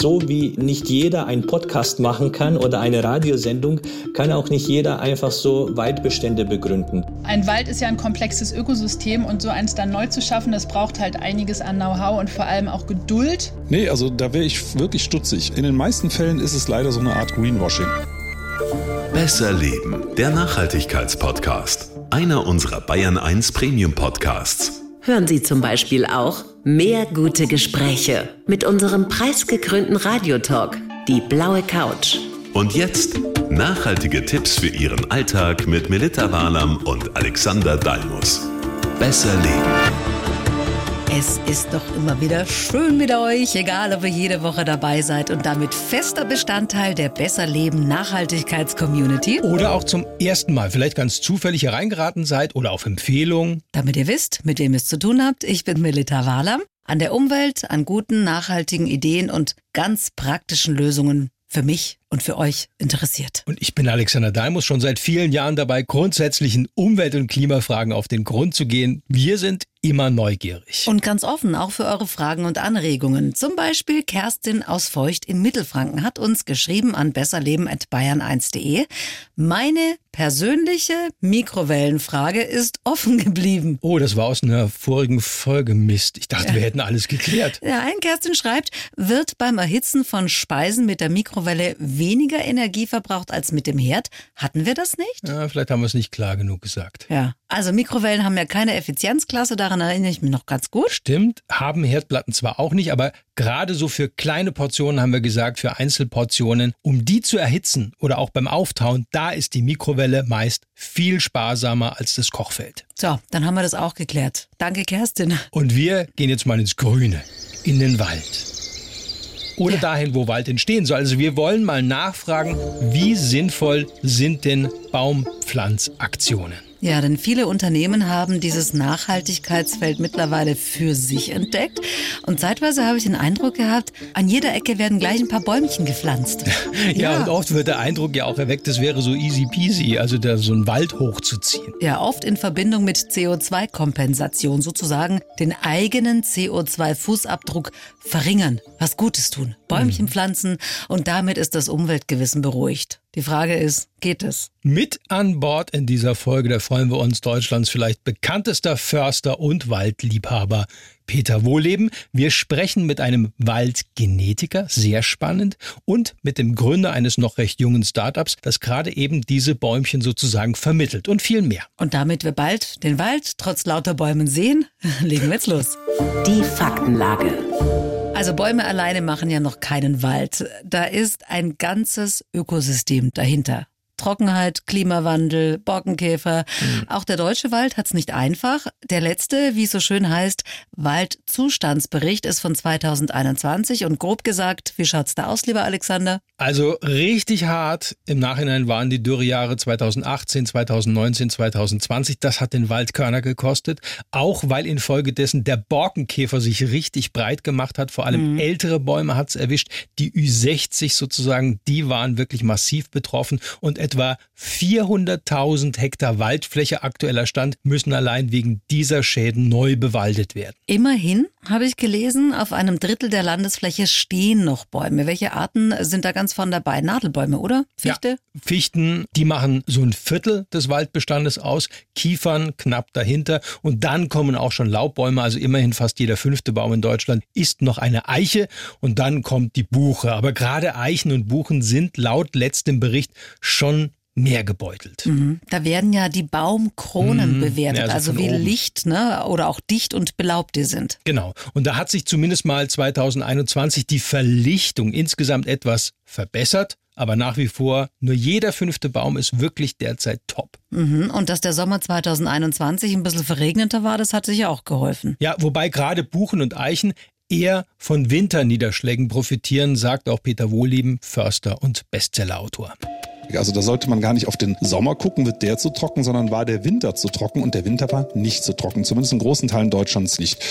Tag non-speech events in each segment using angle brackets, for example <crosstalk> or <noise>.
So wie nicht jeder einen Podcast machen kann oder eine Radiosendung, kann auch nicht jeder einfach so Waldbestände begründen. Ein Wald ist ja ein komplexes Ökosystem und so eins dann neu zu schaffen, das braucht halt einiges an Know-how und vor allem auch Geduld. Nee, also da wäre ich wirklich stutzig. In den meisten Fällen ist es leider so eine Art Greenwashing. Besser Leben, der Nachhaltigkeitspodcast. Einer unserer Bayern 1 Premium Podcasts. Hören Sie zum Beispiel auch mehr gute Gespräche mit unserem preisgekrönten Radiotalk, die blaue Couch. Und jetzt nachhaltige Tipps für Ihren Alltag mit Melita Walam und Alexander Dalmus. Besser leben. Es ist doch immer wieder schön mit euch, egal ob ihr jede Woche dabei seid und damit fester Bestandteil der Besser Leben Nachhaltigkeits-Community. Oder auch zum ersten Mal vielleicht ganz zufällig hereingeraten seid oder auf Empfehlung. Damit ihr wisst, mit wem ihr es zu tun habt, ich bin Melita Wahler. An der Umwelt, an guten, nachhaltigen Ideen und ganz praktischen Lösungen für mich und für euch interessiert. Und ich bin Alexander Dalmus, schon seit vielen Jahren dabei, grundsätzlichen Umwelt- und Klimafragen auf den Grund zu gehen. Wir sind immer neugierig. Und ganz offen auch für eure Fragen und Anregungen. Zum Beispiel Kerstin aus Feucht in Mittelfranken hat uns geschrieben an besserleben.bayern1.de. Meine persönliche Mikrowellenfrage ist offen geblieben. Oh, das war aus einer vorigen Folge Mist. Ich dachte, ja. wir hätten alles geklärt. Ja, ein Kerstin schreibt, wird beim Erhitzen von Speisen mit der Mikrowelle weniger Energie verbraucht als mit dem Herd? Hatten wir das nicht? Ja, vielleicht haben wir es nicht klar genug gesagt. Ja, also Mikrowellen haben ja keine Effizienzklasse, daran erinnere ich mich noch ganz gut. Stimmt, haben Herdplatten zwar auch nicht, aber gerade so für kleine Portionen haben wir gesagt, für Einzelportionen, um die zu erhitzen oder auch beim Auftauen, da ist die Mikrowelle meist viel sparsamer als das Kochfeld. So, dann haben wir das auch geklärt. Danke, Kerstin. Und wir gehen jetzt mal ins Grüne, in den Wald oder ja. dahin, wo Wald entstehen soll. Also wir wollen mal nachfragen, wie sinnvoll sind denn Baumpflanzaktionen? Ja, denn viele Unternehmen haben dieses Nachhaltigkeitsfeld mittlerweile für sich entdeckt. Und zeitweise habe ich den Eindruck gehabt, an jeder Ecke werden gleich ein paar Bäumchen gepflanzt. ja, <laughs> ja, und oft wird der Eindruck ja auch erweckt, es wäre so easy peasy, also da so einen Wald hochzuziehen. Ja, oft in Verbindung mit CO2-Kompensation, sozusagen den eigenen CO2-Fußabdruck verringern, was Gutes tun, Bäumchen mhm. pflanzen und damit ist das Umweltgewissen beruhigt. Die Frage ist, geht es? Mit an Bord in dieser Folge, da freuen wir uns Deutschlands vielleicht bekanntester Förster und Waldliebhaber Peter Wohleben. Wir sprechen mit einem Waldgenetiker, sehr spannend, und mit dem Gründer eines noch recht jungen Startups, das gerade eben diese Bäumchen sozusagen vermittelt und viel mehr. Und damit wir bald den Wald trotz lauter Bäumen sehen, <laughs> legen wir jetzt los. Die Faktenlage. Also Bäume alleine machen ja noch keinen Wald. Da ist ein ganzes Ökosystem dahinter. Trockenheit, Klimawandel, Borkenkäfer. Mhm. Auch der deutsche Wald hat es nicht einfach. Der letzte, wie es so schön heißt, Waldzustandsbericht ist von 2021 und grob gesagt, wie schaut's da aus, lieber Alexander? Also richtig hart. Im Nachhinein waren die Dürrejahre 2018, 2019, 2020. Das hat den Wald Körner gekostet. Auch weil infolgedessen der Borkenkäfer sich richtig breit gemacht hat. Vor allem mhm. ältere Bäume hat es erwischt. Die Ü60 sozusagen, die waren wirklich massiv betroffen. Und etwa 400.000 Hektar Waldfläche aktueller Stand müssen allein wegen dieser Schäden neu bewaldet werden. Immerhin habe ich gelesen, auf einem Drittel der Landesfläche stehen noch Bäume. Welche Arten sind da ganz von dabei. Nadelbäume, oder? Fichte? Ja, Fichten, die machen so ein Viertel des Waldbestandes aus. Kiefern knapp dahinter. Und dann kommen auch schon Laubbäume. Also immerhin fast jeder fünfte Baum in Deutschland ist noch eine Eiche. Und dann kommt die Buche. Aber gerade Eichen und Buchen sind laut letztem Bericht schon mehr gebeutelt. Mhm. Da werden ja die Baumkronen mhm. bewertet, ja, also, also wie oben. licht ne? oder auch dicht und belaubt die sind. Genau. Und da hat sich zumindest mal 2021 die Verlichtung insgesamt etwas verbessert. Aber nach wie vor, nur jeder fünfte Baum ist wirklich derzeit top. Mhm. Und dass der Sommer 2021 ein bisschen verregneter war, das hat sich ja auch geholfen. Ja, wobei gerade Buchen und Eichen eher von Winterniederschlägen profitieren, sagt auch Peter Wohllieben, Förster und Bestsellerautor. Also da sollte man gar nicht auf den Sommer gucken, wird der zu trocken, sondern war der Winter zu trocken und der Winter war nicht zu trocken, zumindest in großen Teilen Deutschlands nicht.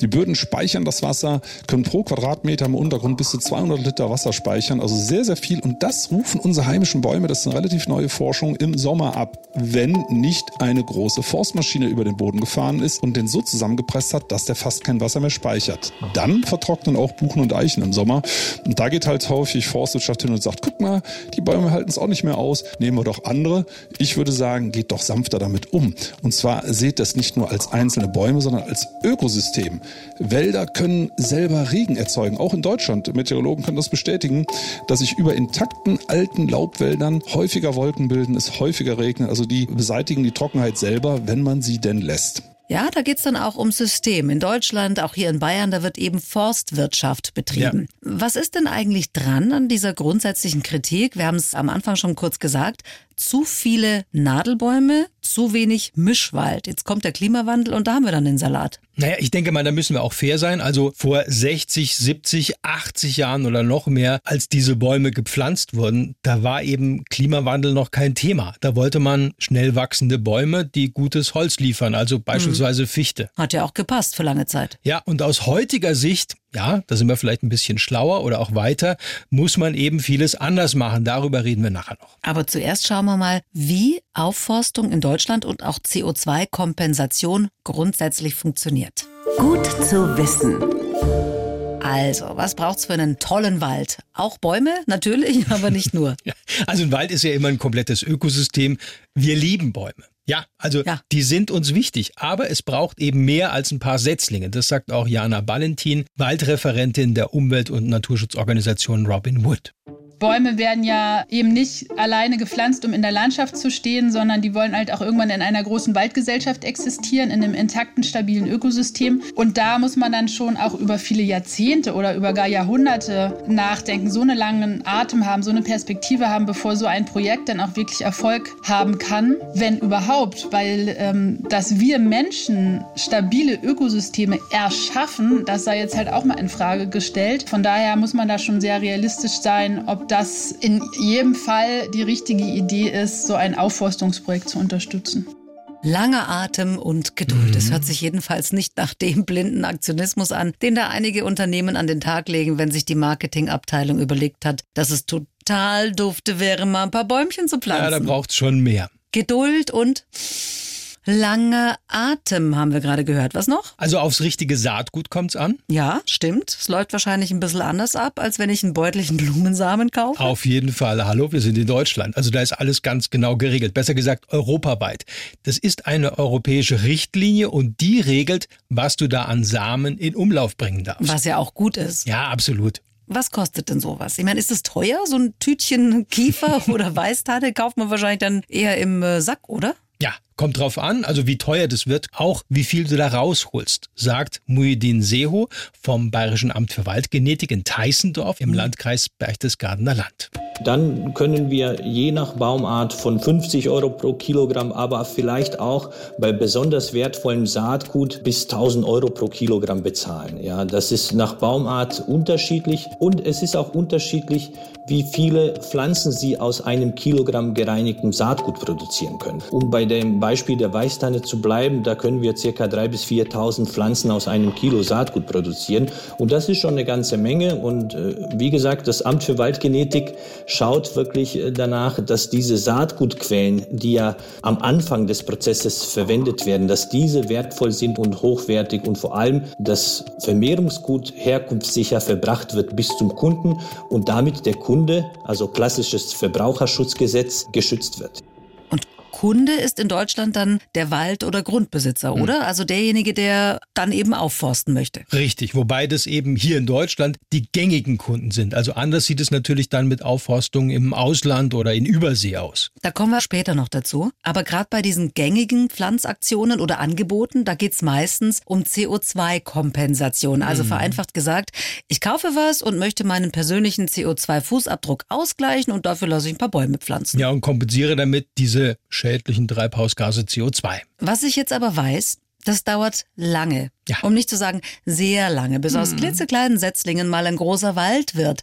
Die Böden speichern das Wasser, können pro Quadratmeter im Untergrund bis zu 200 Liter Wasser speichern, also sehr, sehr viel und das rufen unsere heimischen Bäume, das ist eine relativ neue Forschung, im Sommer ab, wenn nicht eine große Forstmaschine über den Boden gefahren ist und den so zusammengepresst hat, dass der fast kein Wasser mehr speichert. Dann vertrocknen auch Buchen und Eichen im Sommer und da geht halt häufig Forstwirtschaft hin und sagt, guck mal, die Bäume halten es auch nicht mehr aus, nehmen wir doch andere. Ich würde sagen, geht doch sanfter damit um. Und zwar seht das nicht nur als einzelne Bäume, sondern als Ökosystem. Wälder können selber Regen erzeugen, auch in Deutschland. Meteorologen können das bestätigen, dass sich über intakten alten Laubwäldern häufiger Wolken bilden, es häufiger regnet. Also die beseitigen die Trockenheit selber, wenn man sie denn lässt. Ja, da geht's dann auch um System. In Deutschland, auch hier in Bayern, da wird eben Forstwirtschaft betrieben. Ja. Was ist denn eigentlich dran an dieser grundsätzlichen Kritik? Wir haben es am Anfang schon kurz gesagt zu viele Nadelbäume, zu wenig Mischwald. Jetzt kommt der Klimawandel und da haben wir dann den Salat. Naja, ich denke mal, da müssen wir auch fair sein. Also vor 60, 70, 80 Jahren oder noch mehr, als diese Bäume gepflanzt wurden, da war eben Klimawandel noch kein Thema. Da wollte man schnell wachsende Bäume, die gutes Holz liefern, also beispielsweise mhm. Fichte. Hat ja auch gepasst für lange Zeit. Ja, und aus heutiger Sicht ja, da sind wir vielleicht ein bisschen schlauer oder auch weiter, muss man eben vieles anders machen. Darüber reden wir nachher noch. Aber zuerst schauen wir mal, wie Aufforstung in Deutschland und auch CO2-Kompensation grundsätzlich funktioniert. Gut zu wissen. Also, was braucht's für einen tollen Wald? Auch Bäume, natürlich, <laughs> aber nicht nur. also ein Wald ist ja immer ein komplettes Ökosystem. Wir lieben Bäume. Ja, also ja. die sind uns wichtig, aber es braucht eben mehr als ein paar Setzlinge. Das sagt auch Jana Valentin, Waldreferentin der Umwelt- und Naturschutzorganisation Robin Wood. Bäume werden ja eben nicht alleine gepflanzt, um in der Landschaft zu stehen, sondern die wollen halt auch irgendwann in einer großen Waldgesellschaft existieren, in einem intakten, stabilen Ökosystem. Und da muss man dann schon auch über viele Jahrzehnte oder über gar Jahrhunderte nachdenken, so einen langen Atem haben, so eine Perspektive haben, bevor so ein Projekt dann auch wirklich Erfolg haben kann, wenn überhaupt. Weil ähm, dass wir Menschen stabile Ökosysteme erschaffen, das sei jetzt halt auch mal in Frage gestellt. Von daher muss man da schon sehr realistisch sein, ob das in jedem Fall die richtige Idee ist, so ein Aufforstungsprojekt zu unterstützen. Langer Atem und Geduld. Es mhm. hört sich jedenfalls nicht nach dem blinden Aktionismus an, den da einige Unternehmen an den Tag legen, wenn sich die Marketingabteilung überlegt hat, dass es total dufte wäre, mal ein paar Bäumchen zu pflanzen. Ja, da braucht es schon mehr. Geduld und Langer Atem haben wir gerade gehört. Was noch? Also aufs richtige Saatgut kommt's an? Ja, stimmt. Es läuft wahrscheinlich ein bisschen anders ab, als wenn ich einen beutelchen Blumensamen kaufe. Auf jeden Fall. Hallo, wir sind in Deutschland. Also da ist alles ganz genau geregelt. Besser gesagt, europaweit. Das ist eine europäische Richtlinie und die regelt, was du da an Samen in Umlauf bringen darfst. Was ja auch gut ist. Ja, absolut. Was kostet denn sowas? Ich meine, ist es teuer? So ein Tütchen Kiefer <laughs> oder Weißtanne kauft man wahrscheinlich dann eher im äh, Sack, oder? Kommt drauf an, also wie teuer das wird, auch wie viel du da rausholst, sagt Muhyiddin Seho vom Bayerischen Amt für Waldgenetik in Teißendorf im Landkreis Berchtesgadener Land. Dann können wir je nach Baumart von 50 Euro pro Kilogramm, aber vielleicht auch bei besonders wertvollem Saatgut bis 1000 Euro pro Kilogramm bezahlen. Ja, das ist nach Baumart unterschiedlich und es ist auch unterschiedlich, wie viele Pflanzen Sie aus einem Kilogramm gereinigtem Saatgut produzieren können. Um bei dem Beispiel der Weißtanne zu bleiben, da können wir ca. 3.000 bis 4.000 Pflanzen aus einem Kilo Saatgut produzieren. Und das ist schon eine ganze Menge. Und äh, wie gesagt, das Amt für Waldgenetik schaut wirklich äh, danach, dass diese Saatgutquellen, die ja am Anfang des Prozesses verwendet werden, dass diese wertvoll sind und hochwertig und vor allem das Vermehrungsgut herkunftssicher verbracht wird bis zum Kunden und damit der Kunde Kunde, also klassisches Verbraucherschutzgesetz, geschützt wird. Kunde ist in Deutschland dann der Wald- oder Grundbesitzer, mhm. oder? Also derjenige, der dann eben aufforsten möchte. Richtig, wobei das eben hier in Deutschland die gängigen Kunden sind. Also anders sieht es natürlich dann mit Aufforstung im Ausland oder in Übersee aus. Da kommen wir später noch dazu. Aber gerade bei diesen gängigen Pflanzaktionen oder Angeboten, da geht es meistens um CO2-Kompensation. Also mhm. vereinfacht gesagt, ich kaufe was und möchte meinen persönlichen CO2-Fußabdruck ausgleichen und dafür lasse ich ein paar Bäume pflanzen. Ja, und kompensiere damit diese schädlichen Treibhausgase CO2. Was ich jetzt aber weiß, das dauert lange, Ja. Um nicht zu sagen, sehr lange, bis aus hm. klitzekleinen Setzlingen mal ein großer Wald wird.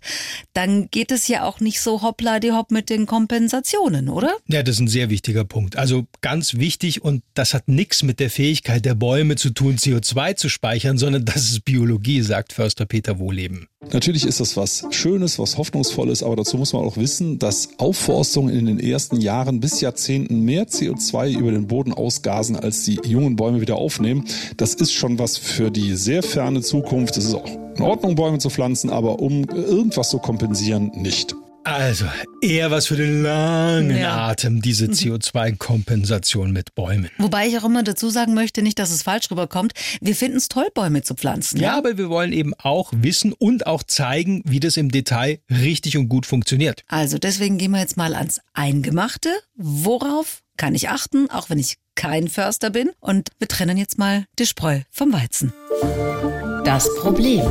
Dann geht es ja auch nicht so hoppla die hopp mit den Kompensationen, oder? Ja, das ist ein sehr wichtiger Punkt. Also ganz wichtig und das hat nichts mit der Fähigkeit der Bäume zu tun, CO2 zu speichern, sondern das ist Biologie, sagt Förster Peter Wohleben. Natürlich ist das was Schönes, was Hoffnungsvolles, aber dazu muss man auch wissen, dass Aufforstung in den ersten Jahren bis Jahrzehnten mehr CO2 über den Boden ausgasen, als die jungen Bäume wieder aufnehmen. Das ist schon was für die sehr ferne Zukunft. Es ist auch in Ordnung, Bäume zu pflanzen, aber um irgendwas zu kompensieren, nicht. Also eher was für den langen ja. Atem, diese CO2-Kompensation mit Bäumen. Wobei ich auch immer dazu sagen möchte, nicht, dass es falsch rüberkommt, wir finden es toll, Bäume zu pflanzen. Ja, ja, aber wir wollen eben auch wissen und auch zeigen, wie das im Detail richtig und gut funktioniert. Also deswegen gehen wir jetzt mal ans Eingemachte. Worauf kann ich achten, auch wenn ich kein Förster bin? Und wir trennen jetzt mal die Spreu vom Weizen. Das Problem.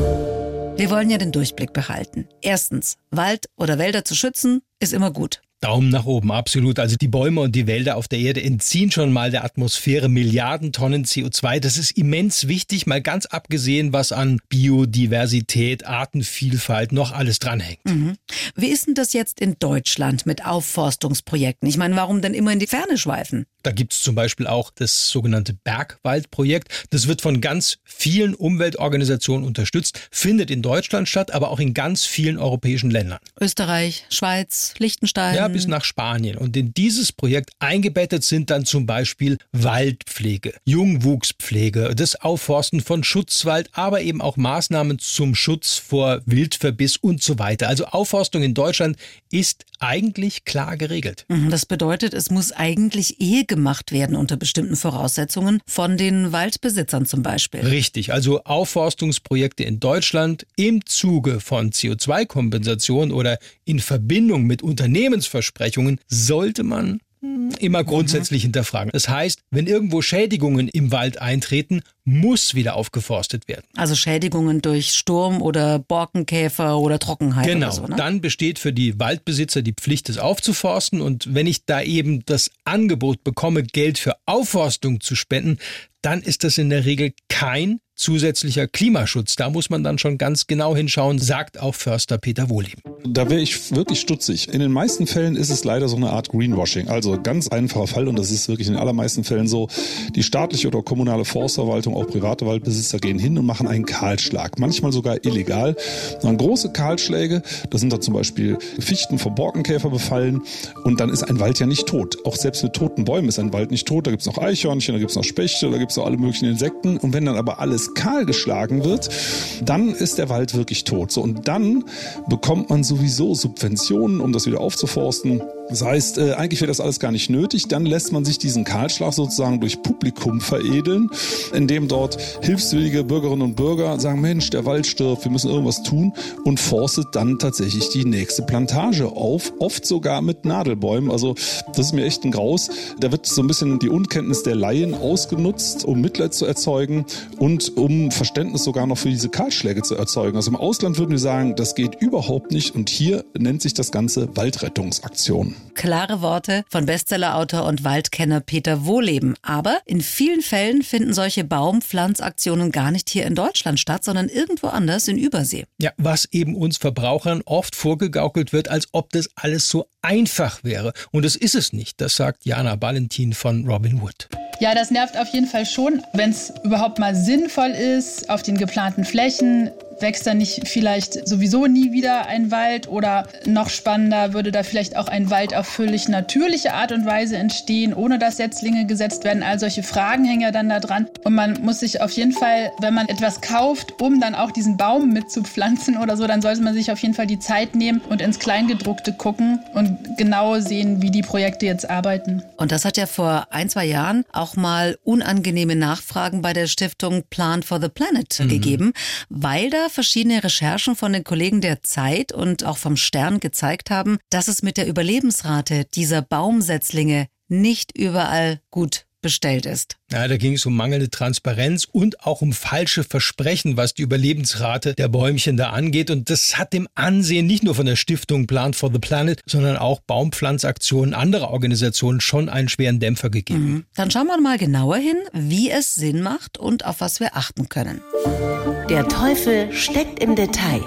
Wir wollen ja den Durchblick behalten. Erstens, Wald oder Wälder zu schützen, ist immer gut. Daumen nach oben, absolut. Also die Bäume und die Wälder auf der Erde entziehen schon mal der Atmosphäre Milliarden Tonnen CO2. Das ist immens wichtig, mal ganz abgesehen, was an Biodiversität, Artenvielfalt noch alles dranhängt. Mhm. Wie ist denn das jetzt in Deutschland mit Aufforstungsprojekten? Ich meine, warum denn immer in die Ferne schweifen? Da gibt es zum Beispiel auch das sogenannte Bergwaldprojekt. Das wird von ganz vielen Umweltorganisationen unterstützt, findet in Deutschland statt, aber auch in ganz vielen europäischen Ländern. Österreich, Schweiz, Liechtenstein. Ja, bis nach Spanien. Und in dieses Projekt eingebettet sind dann zum Beispiel Waldpflege, Jungwuchspflege, das Aufforsten von Schutzwald, aber eben auch Maßnahmen zum Schutz vor Wildverbiss und so weiter. Also Aufforstung in Deutschland ist eigentlich klar geregelt. Mhm, das bedeutet, es muss eigentlich eh gemacht werden unter bestimmten Voraussetzungen von den Waldbesitzern zum Beispiel. Richtig, also Aufforstungsprojekte in Deutschland im Zuge von CO2-Kompensation oder in Verbindung mit Unternehmensversprechungen sollte man immer grundsätzlich mhm. hinterfragen. Das heißt, wenn irgendwo Schädigungen im Wald eintreten, muss wieder aufgeforstet werden. Also Schädigungen durch Sturm oder Borkenkäfer oder Trockenheit. Genau, so, ne? dann besteht für die Waldbesitzer die Pflicht, es aufzuforsten. Und wenn ich da eben das Angebot bekomme, Geld für Aufforstung zu spenden, dann ist das in der Regel kein zusätzlicher Klimaschutz. Da muss man dann schon ganz genau hinschauen, sagt auch Förster Peter Wohleben. Da wäre ich wirklich stutzig. In den meisten Fällen ist es leider so eine Art Greenwashing. Also ganz einfacher Fall und das ist wirklich in den allermeisten Fällen so. Die staatliche oder kommunale Forstverwaltung, auch private Waldbesitzer gehen hin und machen einen Kahlschlag. Manchmal sogar illegal. Dann große Kahlschläge, da sind da zum Beispiel Fichten vom Borkenkäfer befallen und dann ist ein Wald ja nicht tot. Auch selbst mit toten Bäumen ist ein Wald nicht tot. Da gibt es noch Eichhörnchen, da gibt es noch Spechte, da gibt es noch alle möglichen Insekten. Und wenn dann aber alles kahl geschlagen wird, dann ist der Wald wirklich tot. So, und dann bekommt man sowieso Subventionen, um das wieder aufzuforsten. Das heißt, äh, eigentlich wäre das alles gar nicht nötig. Dann lässt man sich diesen Kahlschlag sozusagen durch Publikum veredeln, indem dort hilfswillige Bürgerinnen und Bürger sagen, Mensch, der Wald stirbt, wir müssen irgendwas tun und forstet dann tatsächlich die nächste Plantage auf, oft sogar mit Nadelbäumen. Also das ist mir echt ein Graus. Da wird so ein bisschen die Unkenntnis der Laien ausgenutzt, um Mitleid zu erzeugen und um Verständnis sogar noch für diese Kahlschläge zu erzeugen. Also im Ausland würden wir sagen, das geht überhaupt nicht und hier nennt sich das Ganze Waldrettungsaktion. Klare Worte von Bestsellerautor und Waldkenner Peter Wohleben. Aber in vielen Fällen finden solche Baumpflanzaktionen gar nicht hier in Deutschland statt, sondern irgendwo anders in Übersee. Ja, was eben uns Verbrauchern oft vorgegaukelt wird, als ob das alles so einfach wäre. Und das ist es nicht. Das sagt Jana Valentin von Robin Wood. Ja, das nervt auf jeden Fall schon, wenn es überhaupt mal sinnvoll ist, auf den geplanten Flächen wächst da nicht vielleicht sowieso nie wieder ein Wald oder noch spannender würde da vielleicht auch ein Wald auf völlig natürliche Art und Weise entstehen, ohne dass Setzlinge gesetzt werden. All solche Fragen hängen ja dann da dran. Und man muss sich auf jeden Fall, wenn man etwas kauft, um dann auch diesen Baum mitzupflanzen oder so, dann sollte man sich auf jeden Fall die Zeit nehmen und ins Kleingedruckte gucken und genau sehen, wie die Projekte jetzt arbeiten. Und das hat ja vor ein, zwei Jahren auch mal unangenehme Nachfragen bei der Stiftung Plan for the Planet mhm. gegeben, weil da verschiedene Recherchen von den Kollegen der Zeit und auch vom Stern gezeigt haben, dass es mit der Überlebensrate dieser Baumsetzlinge nicht überall gut bestellt ist. Ja, da ging es um mangelnde Transparenz und auch um falsche Versprechen, was die Überlebensrate der Bäumchen da angeht. Und das hat dem Ansehen nicht nur von der Stiftung Plant for the Planet, sondern auch Baumpflanzaktionen anderer Organisationen schon einen schweren Dämpfer gegeben. Mhm. Dann schauen wir mal genauer hin, wie es Sinn macht und auf was wir achten können. Der Teufel steckt im Detail.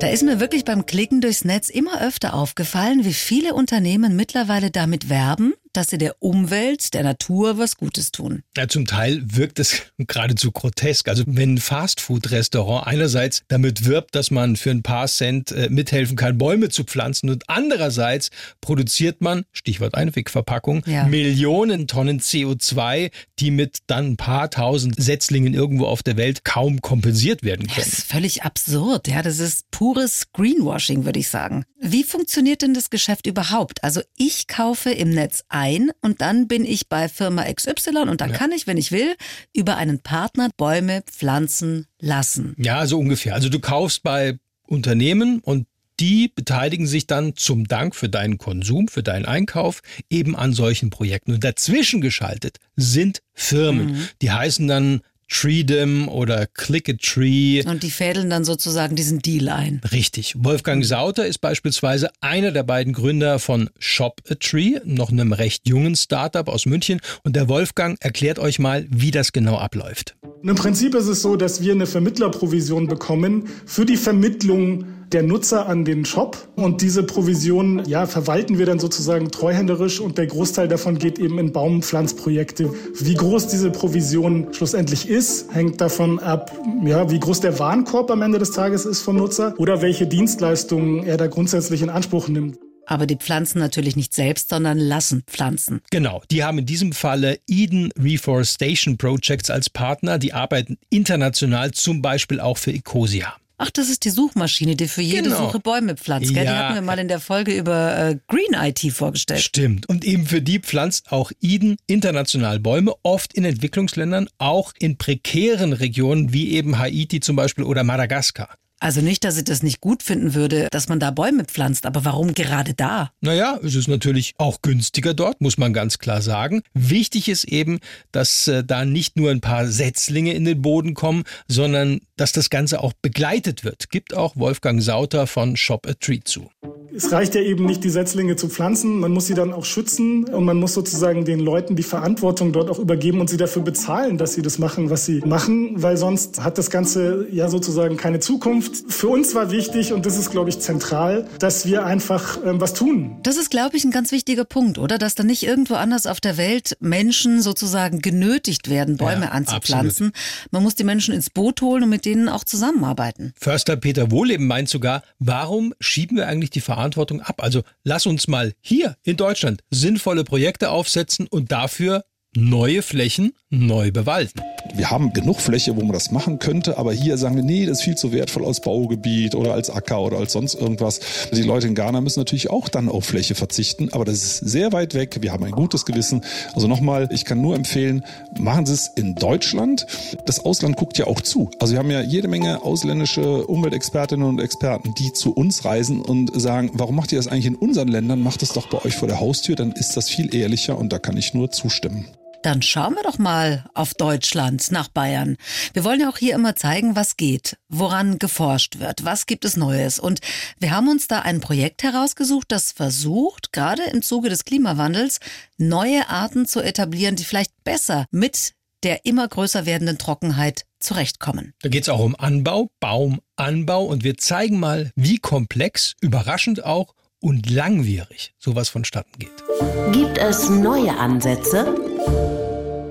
Da ist mir wirklich beim Klicken durchs Netz immer öfter aufgefallen, wie viele Unternehmen mittlerweile damit werben, dass sie der Umwelt, der Natur was Gutes tun. Ja, zum Teil wirkt es <laughs> geradezu grotesk. Also wenn ein Fastfood-Restaurant einerseits damit wirbt, dass man für ein paar Cent äh, mithelfen kann, Bäume zu pflanzen und andererseits produziert man, Stichwort Einwegverpackung, ja. Millionen Tonnen CO2, die mit dann ein paar tausend Setzlingen irgendwo auf der Welt kaum kompensiert werden können. Das ist völlig absurd. Ja, das ist pures Greenwashing, würde ich sagen. Wie funktioniert denn das Geschäft überhaupt? Also ich kaufe im Netz ein und dann bin ich bei Firma XY und dann ja. kann ich, wenn ich will, über einen Partner Bäume pflanzen lassen. Ja, so ungefähr. Also du kaufst bei Unternehmen und die beteiligen sich dann zum Dank für deinen Konsum, für deinen Einkauf eben an solchen Projekten. Und dazwischen geschaltet sind Firmen. Mhm. Die heißen dann Treedom oder Click a Tree. Und die fädeln dann sozusagen diesen Deal ein. Richtig. Wolfgang Sauter ist beispielsweise einer der beiden Gründer von Shop a Tree, noch einem recht jungen Startup aus München. Und der Wolfgang erklärt euch mal, wie das genau abläuft. Im Prinzip ist es so, dass wir eine Vermittlerprovision bekommen für die Vermittlung der Nutzer an den Shop und diese Provision ja, verwalten wir dann sozusagen treuhänderisch und der Großteil davon geht eben in Baumpflanzprojekte. Wie groß diese Provision schlussendlich ist, hängt davon ab, ja, wie groß der Warenkorb am Ende des Tages ist vom Nutzer oder welche Dienstleistungen er da grundsätzlich in Anspruch nimmt. Aber die pflanzen natürlich nicht selbst, sondern lassen pflanzen. Genau. Die haben in diesem Falle Eden Reforestation Projects als Partner. Die arbeiten international, zum Beispiel auch für Ecosia. Ach, das ist die Suchmaschine, die für jede genau. Suche Bäume pflanzt. Gell? Ja. Die hatten wir mal in der Folge über äh, Green IT vorgestellt. Stimmt. Und eben für die pflanzt auch Eden international Bäume, oft in Entwicklungsländern, auch in prekären Regionen wie eben Haiti zum Beispiel oder Madagaskar. Also nicht, dass ich das nicht gut finden würde, dass man da Bäume pflanzt, aber warum gerade da? Naja, es ist natürlich auch günstiger dort, muss man ganz klar sagen. Wichtig ist eben, dass äh, da nicht nur ein paar Setzlinge in den Boden kommen, sondern dass das Ganze auch begleitet wird. Gibt auch Wolfgang Sauter von Shop a Tree zu. Es reicht ja eben nicht, die Setzlinge zu pflanzen, man muss sie dann auch schützen und man muss sozusagen den Leuten die Verantwortung dort auch übergeben und sie dafür bezahlen, dass sie das machen, was sie machen, weil sonst hat das Ganze ja sozusagen keine Zukunft. Für uns war wichtig und das ist, glaube ich, zentral, dass wir einfach ähm, was tun. Das ist, glaube ich, ein ganz wichtiger Punkt, oder? Dass da nicht irgendwo anders auf der Welt Menschen sozusagen genötigt werden, Bäume ja, anzupflanzen. Absolut. Man muss die Menschen ins Boot holen und mit denen auch zusammenarbeiten. Förster Peter Wohleben meint sogar, warum schieben wir eigentlich die Verantwortung ab? Also lass uns mal hier in Deutschland sinnvolle Projekte aufsetzen und dafür neue Flächen neu bewalden. Wir haben genug Fläche, wo man das machen könnte, aber hier sagen wir, nee, das ist viel zu wertvoll als Baugebiet oder als Acker oder als sonst irgendwas. Die Leute in Ghana müssen natürlich auch dann auf Fläche verzichten, aber das ist sehr weit weg. Wir haben ein gutes Gewissen. Also nochmal, ich kann nur empfehlen, machen Sie es in Deutschland. Das Ausland guckt ja auch zu. Also wir haben ja jede Menge ausländische Umweltexpertinnen und Experten, die zu uns reisen und sagen, warum macht ihr das eigentlich in unseren Ländern? Macht es doch bei euch vor der Haustür, dann ist das viel ehrlicher und da kann ich nur zustimmen. Dann schauen wir doch mal auf Deutschland, nach Bayern. Wir wollen ja auch hier immer zeigen, was geht, woran geforscht wird, was gibt es Neues. Und wir haben uns da ein Projekt herausgesucht, das versucht, gerade im Zuge des Klimawandels, neue Arten zu etablieren, die vielleicht besser mit der immer größer werdenden Trockenheit zurechtkommen. Da geht es auch um Anbau, Baumanbau und wir zeigen mal, wie komplex, überraschend auch und langwierig sowas vonstatten geht. Gibt es neue Ansätze?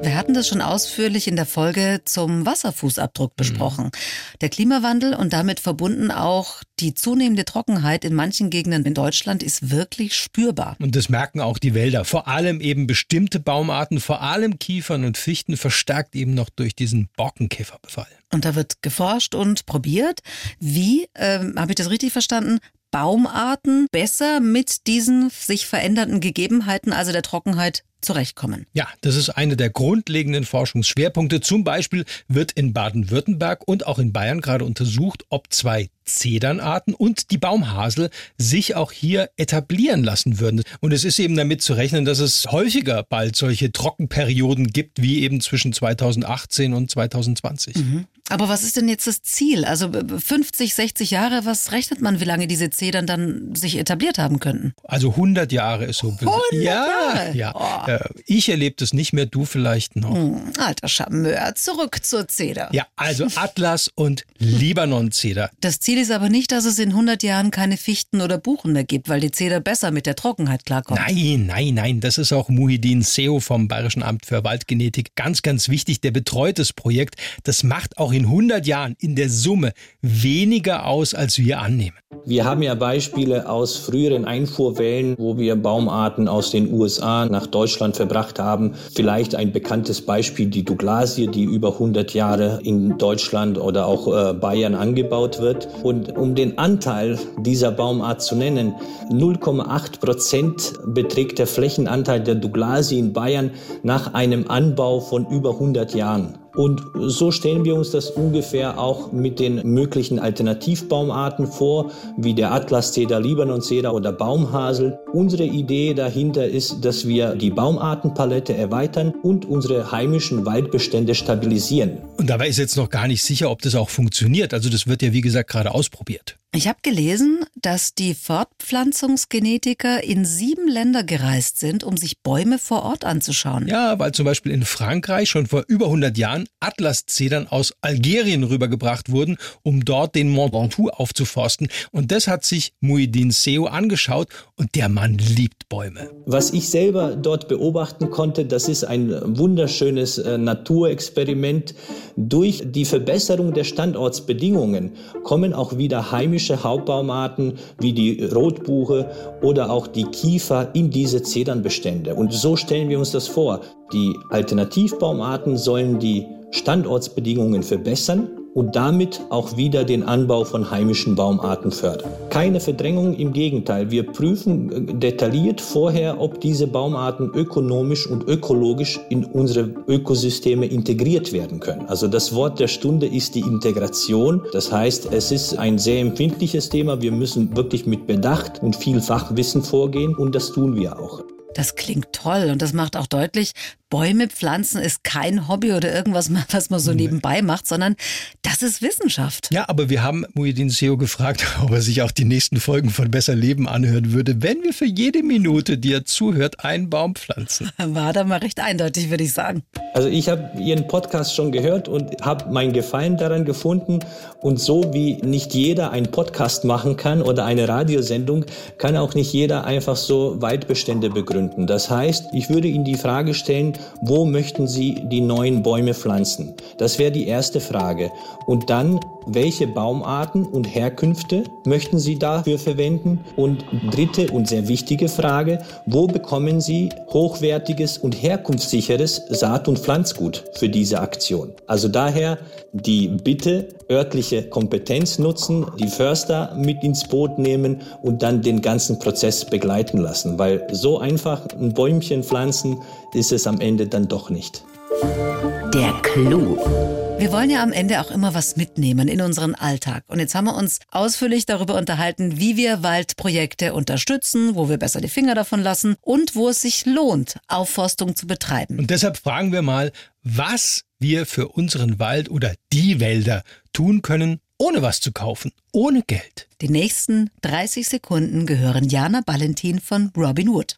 Wir hatten das schon ausführlich in der Folge zum Wasserfußabdruck mhm. besprochen. Mhm. Der Klimawandel und damit verbunden auch die zunehmende Trockenheit in manchen Gegenden in Deutschland ist wirklich spürbar. Und das merken auch die Wälder. Vor allem eben bestimmte Baumarten, vor allem Kiefern und Fichten, verstärkt eben noch durch diesen Borkenkäferbefall. Und da wird geforscht und probiert, wie, ähm, habe ich das richtig verstanden, Baumarten besser mit diesen sich verändernden Gegebenheiten, also der Trockenheit, zurechtkommen. Ja, das ist eine der grundlegenden Forschungsschwerpunkte. Zum Beispiel wird in Baden-Württemberg und auch in Bayern gerade untersucht, ob zwei Zedernarten und die Baumhasel sich auch hier etablieren lassen würden. Und es ist eben damit zu rechnen, dass es häufiger bald solche Trockenperioden gibt, wie eben zwischen 2018 und 2020. Mhm. Aber was ist denn jetzt das Ziel? Also 50, 60 Jahre, was rechnet man, wie lange diese Zedern dann sich etabliert haben könnten? Also 100 Jahre ist so. 100 ja, Jahre? ja. Oh. Äh, Ich erlebe das nicht mehr, du vielleicht noch. Hm, alter Charmeur, zurück zur Zeder. Ja, also Atlas und Libanon-Zeder. Das Ziel ist aber nicht, dass es in 100 Jahren keine Fichten oder Buchen mehr gibt, weil die Zeder besser mit der Trockenheit klarkommt. Nein, nein, nein, das ist auch Muhidin Seo vom Bayerischen Amt für Waldgenetik ganz, ganz wichtig. Der betreut das Projekt. Das macht auch in 100 Jahren in der Summe weniger aus, als wir annehmen. Wir haben ja Beispiele aus früheren Einfuhrwellen, wo wir Baumarten aus den USA nach Deutschland verbracht haben. Vielleicht ein bekanntes Beispiel, die Douglasie, die über 100 Jahre in Deutschland oder auch äh, Bayern angebaut wird. Und um den Anteil dieser Baumart zu nennen, 0,8 Prozent beträgt der Flächenanteil der Douglasie in Bayern nach einem Anbau von über 100 Jahren. Und so stellen wir uns das ungefähr auch mit den möglichen Alternativbaumarten vor, wie der Atlaszeder, Libanonzeder oder Baumhasel. Unsere Idee dahinter ist, dass wir die Baumartenpalette erweitern und unsere heimischen Waldbestände stabilisieren. Und dabei ist jetzt noch gar nicht sicher, ob das auch funktioniert. Also das wird ja, wie gesagt, gerade ausprobiert. Ich habe gelesen, dass die Fortpflanzungsgenetiker in sieben Länder gereist sind, um sich Bäume vor Ort anzuschauen. Ja, weil zum Beispiel in Frankreich schon vor über 100 Jahren Atlaszedern aus Algerien rübergebracht wurden, um dort den Mont Ventoux aufzuforsten. Und das hat sich Muhyiddin Seo angeschaut und der Mann liebt Bäume. Was ich selber dort beobachten konnte, das ist ein wunderschönes äh, Naturexperiment. Durch die Verbesserung der Standortsbedingungen kommen auch wieder heimische Hauptbaumarten wie die Rotbuche oder auch die Kiefer in diese Zedernbestände. Und so stellen wir uns das vor. Die Alternativbaumarten sollen die Standortsbedingungen verbessern und damit auch wieder den Anbau von heimischen Baumarten fördern. Keine Verdrängung, im Gegenteil. Wir prüfen äh, detailliert vorher, ob diese Baumarten ökonomisch und ökologisch in unsere Ökosysteme integriert werden können. Also das Wort der Stunde ist die Integration. Das heißt, es ist ein sehr empfindliches Thema. Wir müssen wirklich mit Bedacht und viel Fachwissen vorgehen und das tun wir auch. Das klingt toll und das macht auch deutlich, Bäume pflanzen ist kein Hobby oder irgendwas, <laughs> was man so nebenbei macht, sondern das ist Wissenschaft. Ja, aber wir haben Muhyiddin Seo gefragt, <laughs> ob er sich auch die nächsten Folgen von Besser Leben anhören würde, wenn wir für jede Minute, die er zuhört, einen Baum pflanzen. <laughs> War da mal recht eindeutig, würde ich sagen. Also ich habe Ihren Podcast schon gehört und habe meinen Gefallen daran gefunden. Und so wie nicht jeder einen Podcast machen kann oder eine Radiosendung, kann auch nicht jeder einfach so Waldbestände begründen. Das heißt, ich würde Ihnen die Frage stellen, wo möchten Sie die neuen Bäume pflanzen? Das wäre die erste Frage. Und dann, welche Baumarten und Herkünfte möchten Sie dafür verwenden? Und dritte und sehr wichtige Frage, wo bekommen Sie hochwertiges und herkunftssicheres Saat- und Pflanzgut für diese Aktion? Also daher die Bitte, örtliche Kompetenz nutzen, die Förster mit ins Boot nehmen und dann den ganzen Prozess begleiten lassen, weil so einfach ein Bäumchen pflanzen ist es am Ende dann doch nicht. Der Clou. Wir wollen ja am Ende auch immer was mitnehmen in unseren Alltag. Und jetzt haben wir uns ausführlich darüber unterhalten, wie wir Waldprojekte unterstützen, wo wir besser die Finger davon lassen und wo es sich lohnt, Aufforstung zu betreiben. Und deshalb fragen wir mal, was wir für unseren Wald oder die Wälder tun können, ohne was zu kaufen, ohne Geld. Die nächsten 30 Sekunden gehören Jana Valentin von Robin Wood.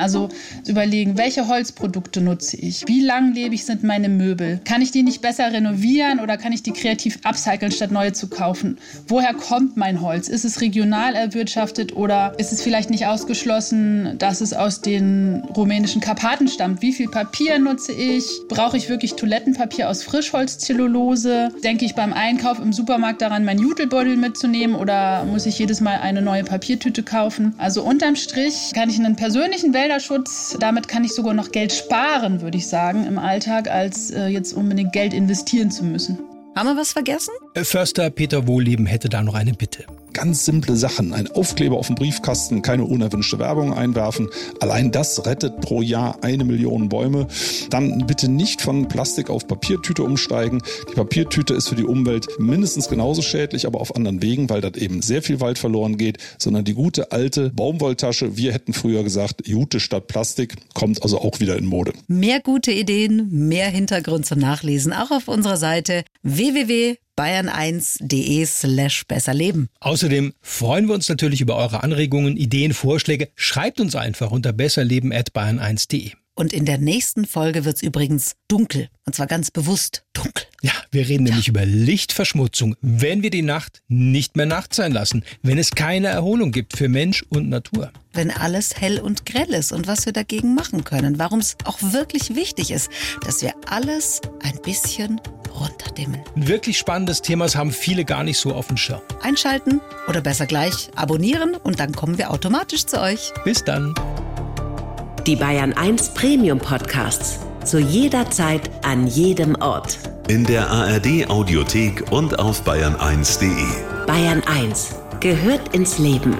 Also überlegen, welche Holzprodukte nutze ich? Wie langlebig sind meine Möbel? Kann ich die nicht besser renovieren oder kann ich die kreativ upcyclen, statt neue zu kaufen? Woher kommt mein Holz? Ist es regional erwirtschaftet oder ist es vielleicht nicht ausgeschlossen, dass es aus den rumänischen Karpaten stammt? Wie viel Papier nutze ich? Brauche ich wirklich Toilettenpapier aus Frischholzzellulose? Denke ich beim Einkauf im Supermarkt daran, meinen Jutelbeutel mitzunehmen oder muss ich jedes Mal eine neue Papiertüte kaufen? Also unterm Strich kann ich einen persönlichen Welt Wälderschutz. Damit kann ich sogar noch Geld sparen, würde ich sagen, im Alltag, als äh, jetzt unbedingt Geld investieren zu müssen. Haben wir was vergessen? Förster Peter Wohlleben hätte da noch eine Bitte. Ganz simple Sachen. Ein Aufkleber auf dem Briefkasten, keine unerwünschte Werbung einwerfen. Allein das rettet pro Jahr eine Million Bäume. Dann bitte nicht von Plastik auf Papiertüte umsteigen. Die Papiertüte ist für die Umwelt mindestens genauso schädlich, aber auf anderen Wegen, weil dort eben sehr viel Wald verloren geht, sondern die gute alte Baumwolltasche, wir hätten früher gesagt, Jute statt Plastik, kommt also auch wieder in Mode. Mehr gute Ideen, mehr Hintergrund zum Nachlesen, auch auf unserer Seite www bayern1.de slash besserleben. Außerdem freuen wir uns natürlich über eure Anregungen, Ideen, Vorschläge. Schreibt uns einfach unter besserleben at bayern1.de. Und in der nächsten Folge wird es übrigens dunkel. Und zwar ganz bewusst dunkel. Ja, wir reden ja. nämlich über Lichtverschmutzung, wenn wir die Nacht nicht mehr Nacht sein lassen, wenn es keine Erholung gibt für Mensch und Natur. Wenn alles hell und grell ist und was wir dagegen machen können, warum es auch wirklich wichtig ist, dass wir alles ein bisschen runterdimmen. Ein wirklich spannendes Thema, das haben viele gar nicht so auf dem Schirm. Einschalten oder besser gleich abonnieren und dann kommen wir automatisch zu euch. Bis dann. Die Bayern 1 Premium Podcasts. Zu jeder Zeit, an jedem Ort. In der ARD Audiothek und auf bayern1.de. Bayern 1 gehört ins Leben.